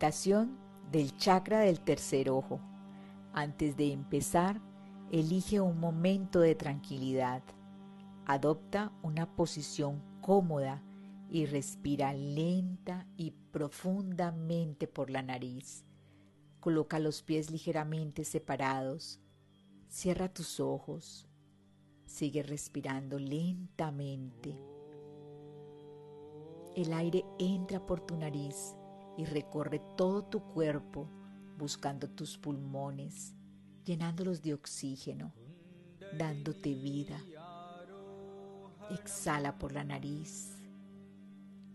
Meditación del chakra del tercer ojo. Antes de empezar, elige un momento de tranquilidad. Adopta una posición cómoda y respira lenta y profundamente por la nariz. Coloca los pies ligeramente separados. Cierra tus ojos. Sigue respirando lentamente. El aire entra por tu nariz y recorre todo tu cuerpo buscando tus pulmones, llenándolos de oxígeno, dándote vida. Exhala por la nariz.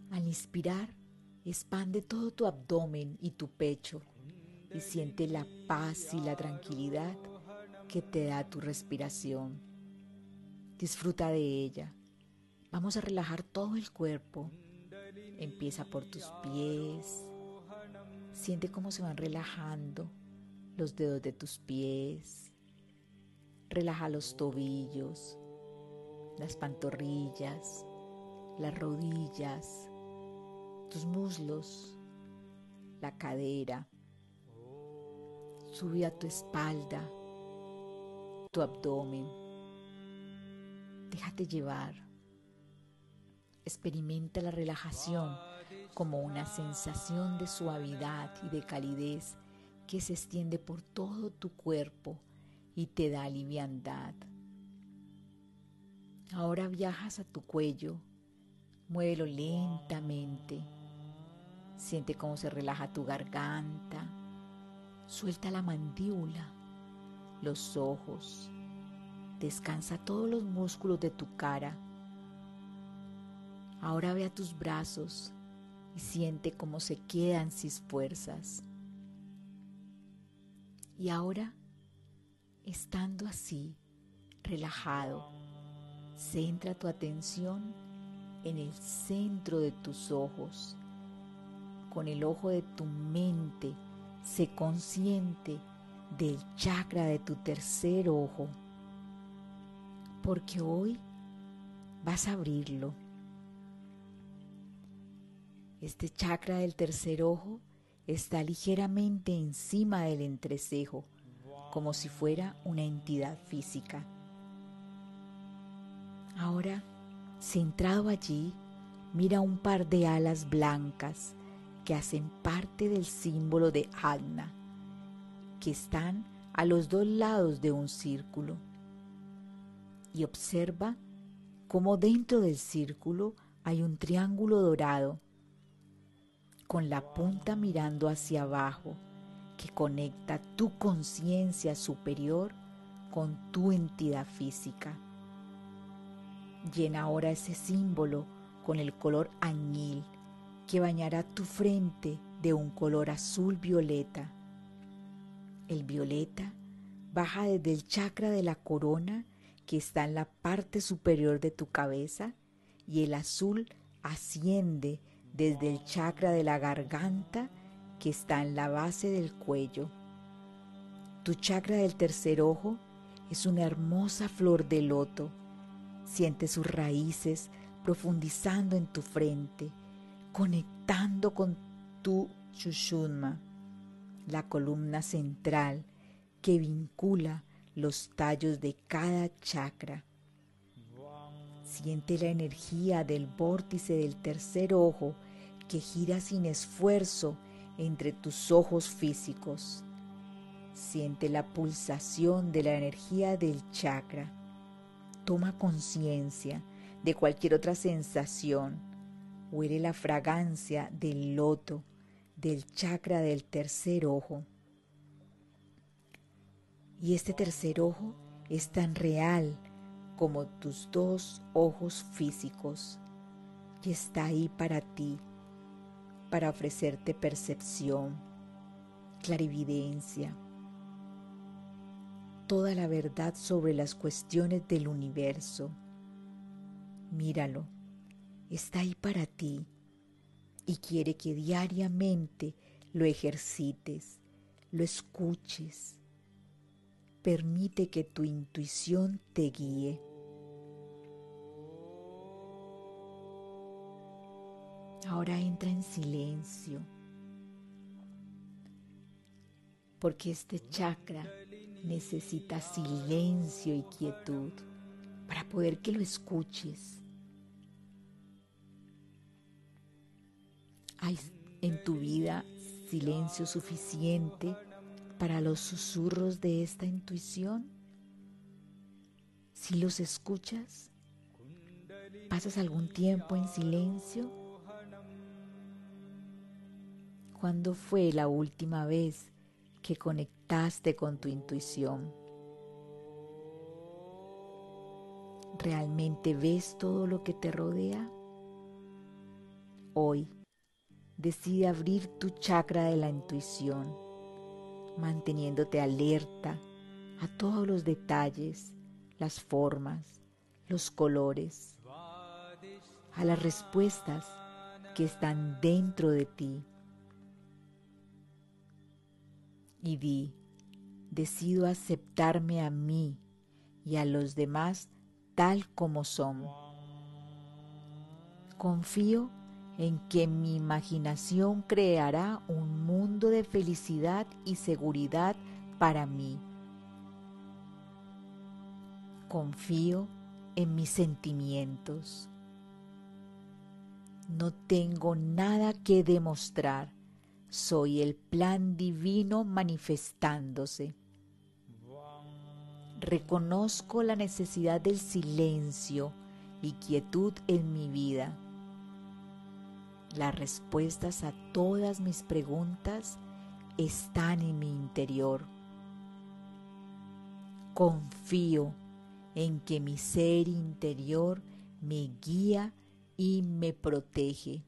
Al inspirar, expande todo tu abdomen y tu pecho y siente la paz y la tranquilidad que te da tu respiración. Disfruta de ella. Vamos a relajar todo el cuerpo. Empieza por tus pies, Siente cómo se van relajando los dedos de tus pies. Relaja los tobillos, las pantorrillas, las rodillas, tus muslos, la cadera. Sube a tu espalda, tu abdomen. Déjate llevar. Experimenta la relajación como una sensación de suavidad y de calidez que se extiende por todo tu cuerpo y te da liviandad. Ahora viajas a tu cuello, muévelo lentamente, siente cómo se relaja tu garganta, suelta la mandíbula, los ojos, descansa todos los músculos de tu cara. Ahora ve a tus brazos y siente cómo se quedan sin fuerzas. Y ahora, estando así, relajado, centra tu atención en el centro de tus ojos. Con el ojo de tu mente, sé consciente del chakra de tu tercer ojo, porque hoy vas a abrirlo este chakra del tercer ojo está ligeramente encima del entrecejo, como si fuera una entidad física. Ahora, centrado allí, mira un par de alas blancas que hacen parte del símbolo de Agna, que están a los dos lados de un círculo. Y observa cómo dentro del círculo hay un triángulo dorado con la punta mirando hacia abajo, que conecta tu conciencia superior con tu entidad física. Llena ahora ese símbolo con el color añil que bañará tu frente de un color azul violeta. El violeta baja desde el chakra de la corona que está en la parte superior de tu cabeza y el azul asciende desde el chakra de la garganta que está en la base del cuello. Tu chakra del tercer ojo es una hermosa flor de loto. Siente sus raíces profundizando en tu frente, conectando con tu Shushunma, la columna central que vincula los tallos de cada chakra. Siente la energía del vórtice del tercer ojo que gira sin esfuerzo entre tus ojos físicos. Siente la pulsación de la energía del chakra. Toma conciencia de cualquier otra sensación. Huele la fragancia del loto, del chakra del tercer ojo. Y este tercer ojo es tan real como tus dos ojos físicos y está ahí para ti para ofrecerte percepción, clarividencia, toda la verdad sobre las cuestiones del universo. Míralo, está ahí para ti y quiere que diariamente lo ejercites, lo escuches. Permite que tu intuición te guíe. Ahora entra en silencio porque este chakra necesita silencio y quietud para poder que lo escuches. ¿Hay en tu vida silencio suficiente para los susurros de esta intuición? Si los escuchas, ¿pasas algún tiempo en silencio? ¿Cuándo fue la última vez que conectaste con tu intuición? ¿Realmente ves todo lo que te rodea? Hoy decide abrir tu chakra de la intuición, manteniéndote alerta a todos los detalles, las formas, los colores, a las respuestas que están dentro de ti. Y di, decido aceptarme a mí y a los demás tal como son. Confío en que mi imaginación creará un mundo de felicidad y seguridad para mí. Confío en mis sentimientos. No tengo nada que demostrar. Soy el plan divino manifestándose. Reconozco la necesidad del silencio y quietud en mi vida las respuestas a todas mis preguntas están en mi interior. Confío en que mi ser interior me guía y me protege.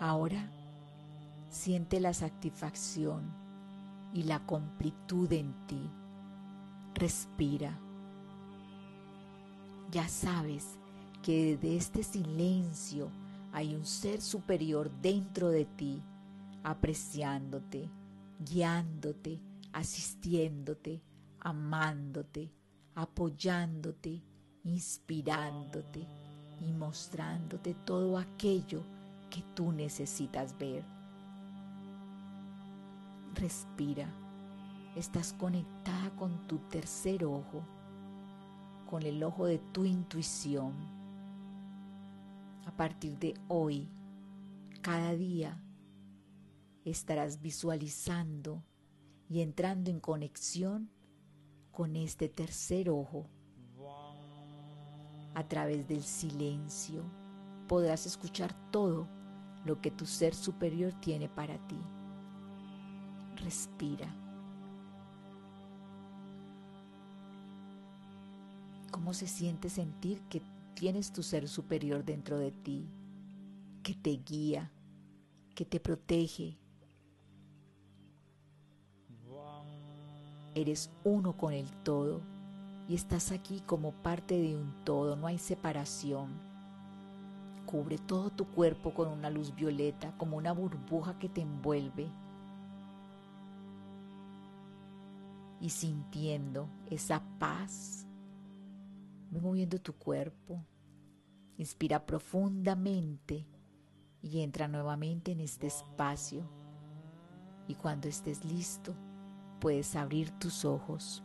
Ahora siente la satisfacción y la completud en ti. Respira. Ya sabes que de este silencio hay un ser superior dentro de ti, apreciándote, guiándote, asistiéndote, amándote, apoyándote, inspirándote y mostrándote todo aquello que tú necesitas ver. Respira. Estás conectada con tu tercer ojo, con el ojo de tu intuición a partir de hoy, cada día, estarás visualizando y entrando en conexión con este tercer ojo. A través del silencio podrás escuchar todo lo que tu ser superior tiene para ti. Respira. ¿Cómo se siente sentir que tienes tu ser superior dentro de ti, que te guía, que te protege. Eres uno con el todo y estás aquí como parte de un todo, no hay separación. Cubre todo tu cuerpo con una luz violeta, como una burbuja que te envuelve. Y sintiendo esa paz moviendo tu cuerpo. Inspira profundamente y entra nuevamente en este espacio. Y cuando estés listo, puedes abrir tus ojos.